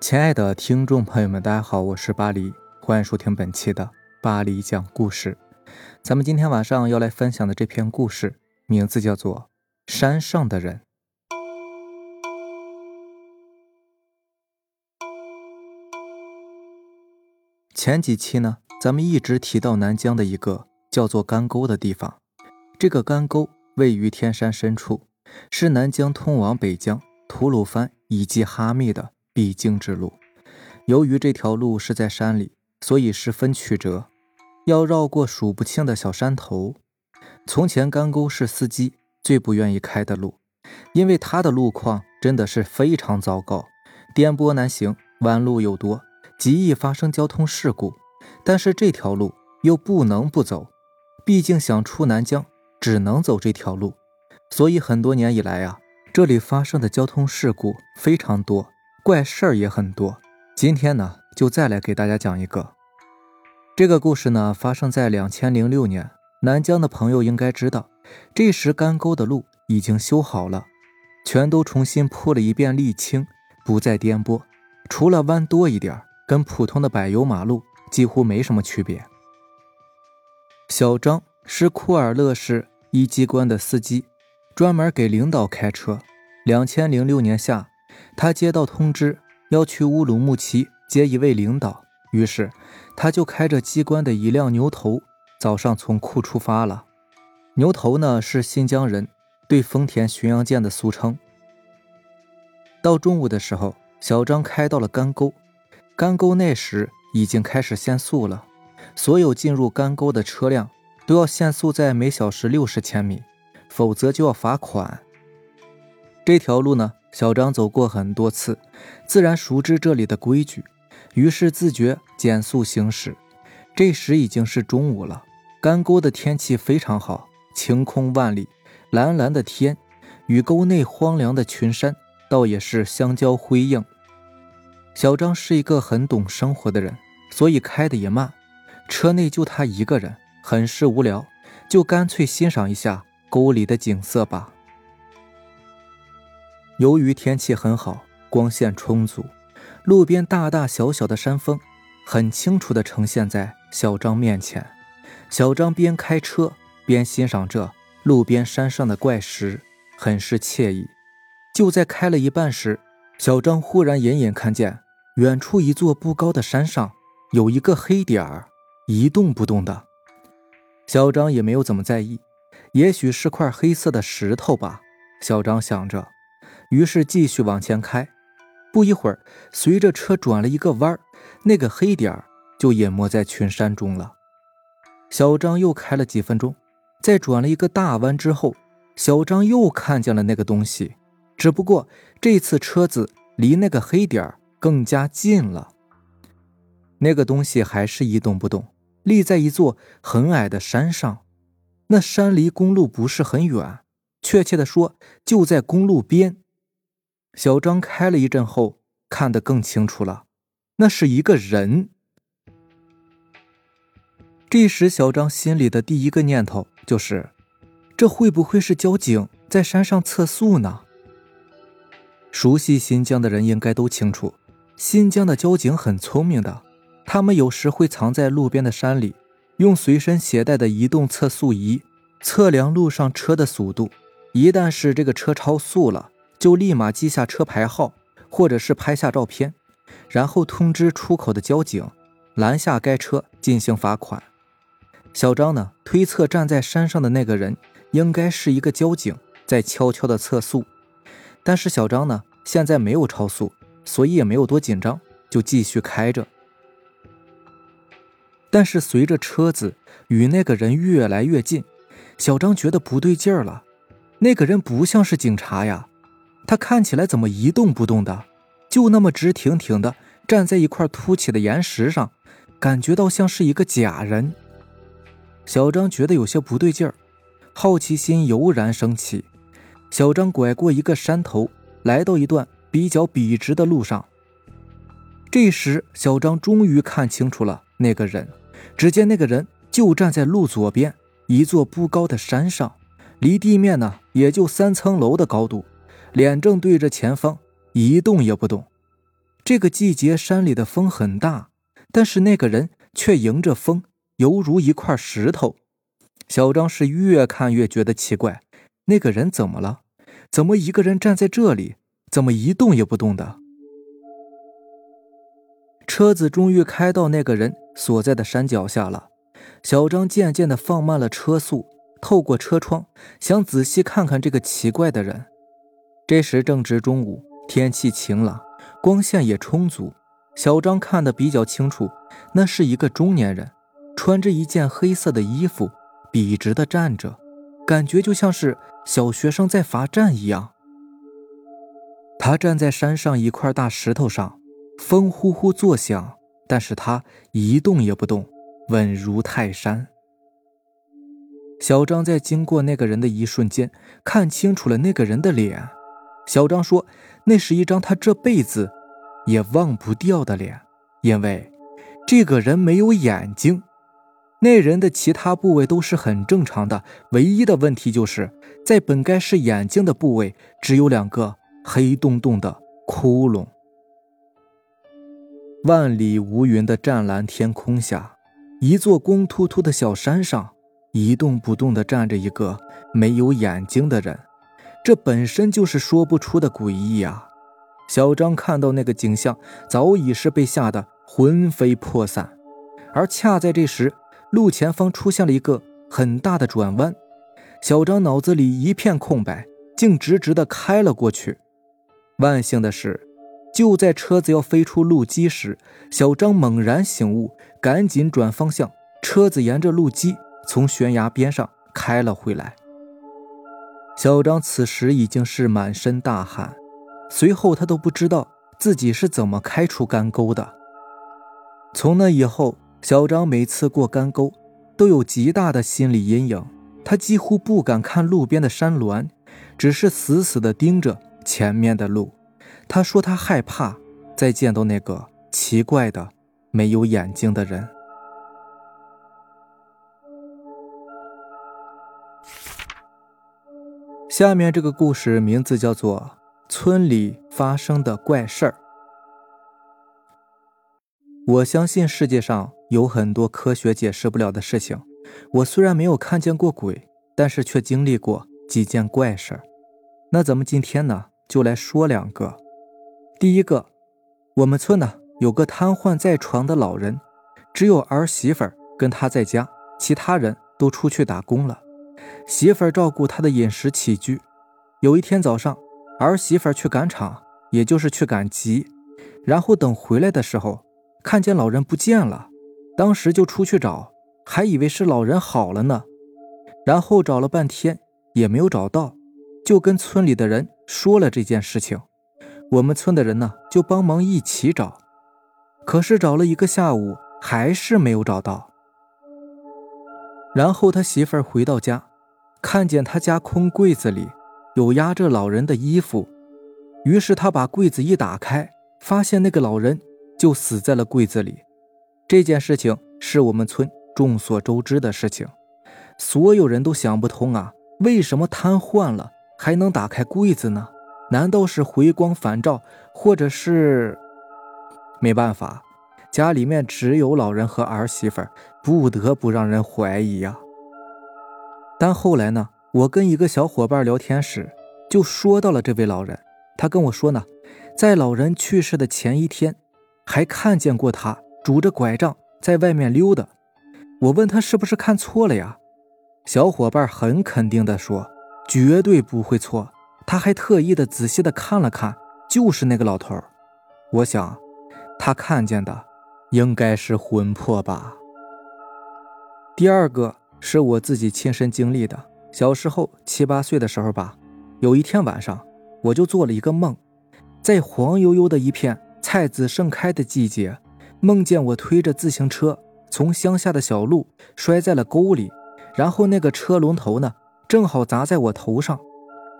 亲爱的听众朋友们，大家好，我是巴黎，欢迎收听本期的巴黎讲故事。咱们今天晚上要来分享的这篇故事，名字叫做《山上的人》。前几期呢，咱们一直提到南疆的一个叫做干沟的地方，这个干沟位于天山深处，是南疆通往北疆、吐鲁番以及哈密的。必经之路，由于这条路是在山里，所以十分曲折，要绕过数不清的小山头。从前干沟是司机最不愿意开的路，因为它的路况真的是非常糟糕，颠簸难行，弯路又多，极易发生交通事故。但是这条路又不能不走，毕竟想出南疆，只能走这条路。所以很多年以来啊，这里发生的交通事故非常多。怪事儿也很多，今天呢就再来给大家讲一个。这个故事呢发生在两千零六年，南疆的朋友应该知道，这时干沟的路已经修好了，全都重新铺了一遍沥青，不再颠簸，除了弯多一点，跟普通的柏油马路几乎没什么区别。小张是库尔勒市一机关的司机，专门给领导开车。两千零六年夏。他接到通知要去乌鲁木齐接一位领导，于是他就开着机关的一辆牛头，早上从库出发了。牛头呢是新疆人对丰田巡洋舰的俗称。到中午的时候，小张开到了干沟，干沟那时已经开始限速了，所有进入干沟的车辆都要限速在每小时六十千米，否则就要罚款。这条路呢？小张走过很多次，自然熟知这里的规矩，于是自觉减速行驶。这时已经是中午了，干沟的天气非常好，晴空万里，蓝蓝的天与沟内荒凉的群山倒也是相交辉映。小张是一个很懂生活的人，所以开的也慢。车内就他一个人，很是无聊，就干脆欣赏一下沟里的景色吧。由于天气很好，光线充足，路边大大小小的山峰很清楚地呈现在小张面前。小张边开车边欣赏着路边山上的怪石，很是惬意。就在开了一半时，小张忽然隐隐看见远处一座不高的山上有一个黑点儿一动不动的。小张也没有怎么在意，也许是块黑色的石头吧。小张想着。于是继续往前开，不一会儿，随着车转了一个弯那个黑点儿就隐没在群山中了。小张又开了几分钟，在转了一个大弯之后，小张又看见了那个东西，只不过这次车子离那个黑点儿更加近了。那个东西还是一动不动，立在一座很矮的山上，那山离公路不是很远，确切的说，就在公路边。小张开了一阵后，看得更清楚了，那是一个人。这时，小张心里的第一个念头就是：这会不会是交警在山上测速呢？熟悉新疆的人应该都清楚，新疆的交警很聪明的，他们有时会藏在路边的山里，用随身携带的移动测速仪测量路上车的速度，一旦是这个车超速了。就立马记下车牌号，或者是拍下照片，然后通知出口的交警拦下该车进行罚款。小张呢推测站在山上的那个人应该是一个交警，在悄悄的测速。但是小张呢现在没有超速，所以也没有多紧张，就继续开着。但是随着车子与那个人越来越近，小张觉得不对劲儿了。那个人不像是警察呀。他看起来怎么一动不动的，就那么直挺挺的站在一块凸起的岩石上，感觉到像是一个假人。小张觉得有些不对劲儿，好奇心油然升起。小张拐过一个山头，来到一段比较笔直的路上。这时，小张终于看清楚了那个人。只见那个人就站在路左边一座不高的山上，离地面呢也就三层楼的高度。脸正对着前方，一动也不动。这个季节山里的风很大，但是那个人却迎着风，犹如一块石头。小张是越看越觉得奇怪，那个人怎么了？怎么一个人站在这里？怎么一动也不动的？车子终于开到那个人所在的山脚下了。小张渐渐地放慢了车速，透过车窗想仔细看看这个奇怪的人。这时正值中午，天气晴朗，光线也充足。小张看得比较清楚，那是一个中年人，穿着一件黑色的衣服，笔直地站着，感觉就像是小学生在罚站一样。他站在山上一块大石头上，风呼呼作响，但是他一动也不动。稳如泰山。小张在经过那个人的一瞬间，看清楚了那个人的脸。小张说：“那是一张他这辈子也忘不掉的脸，因为这个人没有眼睛。那人的其他部位都是很正常的，唯一的问题就是在本该是眼睛的部位，只有两个黑洞洞的窟窿。”万里无云的湛蓝天空下。一座光秃秃的小山上，一动不动地站着一个没有眼睛的人，这本身就是说不出的诡异啊！小张看到那个景象，早已是被吓得魂飞魄散。而恰在这时，路前方出现了一个很大的转弯，小张脑子里一片空白，竟直直的开了过去。万幸的是。就在车子要飞出路基时，小张猛然醒悟，赶紧转方向，车子沿着路基从悬崖边上开了回来。小张此时已经是满身大汗，随后他都不知道自己是怎么开出干沟的。从那以后，小张每次过干沟都有极大的心理阴影，他几乎不敢看路边的山峦，只是死死地盯着前面的路。他说：“他害怕再见到那个奇怪的、没有眼睛的人。”下面这个故事名字叫做《村里发生的怪事儿》。我相信世界上有很多科学解释不了的事情。我虽然没有看见过鬼，但是却经历过几件怪事儿。那咱们今天呢，就来说两个。第一个，我们村呢有个瘫痪在床的老人，只有儿媳妇跟他在家，其他人都出去打工了。媳妇儿照顾他的饮食起居。有一天早上，儿媳妇儿去赶场，也就是去赶集，然后等回来的时候，看见老人不见了，当时就出去找，还以为是老人好了呢。然后找了半天也没有找到，就跟村里的人说了这件事情。我们村的人呢，就帮忙一起找，可是找了一个下午，还是没有找到。然后他媳妇儿回到家，看见他家空柜子里有压着老人的衣服，于是他把柜子一打开，发现那个老人就死在了柜子里。这件事情是我们村众所周知的事情，所有人都想不通啊，为什么瘫痪了还能打开柜子呢？难道是回光返照，或者是没办法，家里面只有老人和儿媳妇，不得不让人怀疑呀。但后来呢，我跟一个小伙伴聊天时，就说到了这位老人。他跟我说呢，在老人去世的前一天，还看见过他拄着拐杖在外面溜达。我问他是不是看错了呀？小伙伴很肯定地说，绝对不会错。他还特意的仔细的看了看，就是那个老头我想，他看见的应该是魂魄吧。第二个是我自己亲身经历的。小时候七八岁的时候吧，有一天晚上，我就做了一个梦，在黄油油的一片菜籽盛开的季节，梦见我推着自行车从乡下的小路摔在了沟里，然后那个车龙头呢，正好砸在我头上。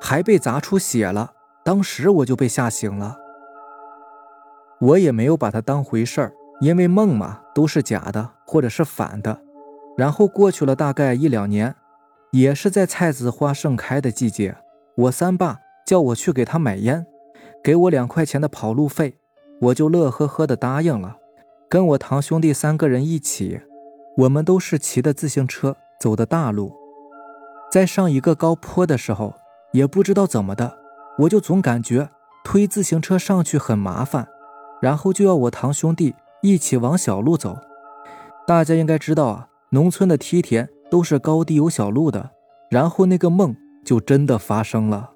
还被砸出血了，当时我就被吓醒了。我也没有把它当回事儿，因为梦嘛都是假的或者是反的。然后过去了大概一两年，也是在菜籽花盛开的季节，我三爸叫我去给他买烟，给我两块钱的跑路费。我就乐呵呵的答应了，跟我堂兄弟三个人一起。我们都是骑的自行车走的大路，在上一个高坡的时候，也不知道怎么的，我就总感觉推自行车上去很麻烦，然后就要我堂兄弟一起往小路走。大家应该知道啊，农村的梯田都是高低有小路的。然后那个梦就真的发生了，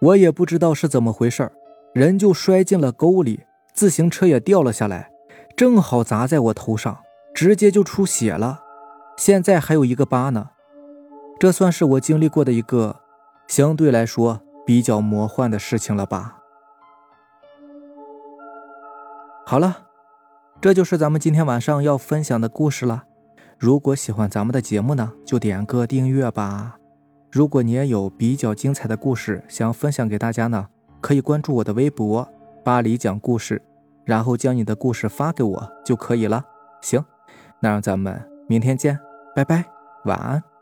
我也不知道是怎么回事人就摔进了沟里，自行车也掉了下来，正好砸在我头上。直接就出血了，现在还有一个疤呢。这算是我经历过的一个相对来说比较魔幻的事情了吧？好了，这就是咱们今天晚上要分享的故事了。如果喜欢咱们的节目呢，就点个订阅吧。如果你也有比较精彩的故事想分享给大家呢，可以关注我的微博“巴黎讲故事”，然后将你的故事发给我就可以了。行。那让咱们明天见，拜拜，晚安。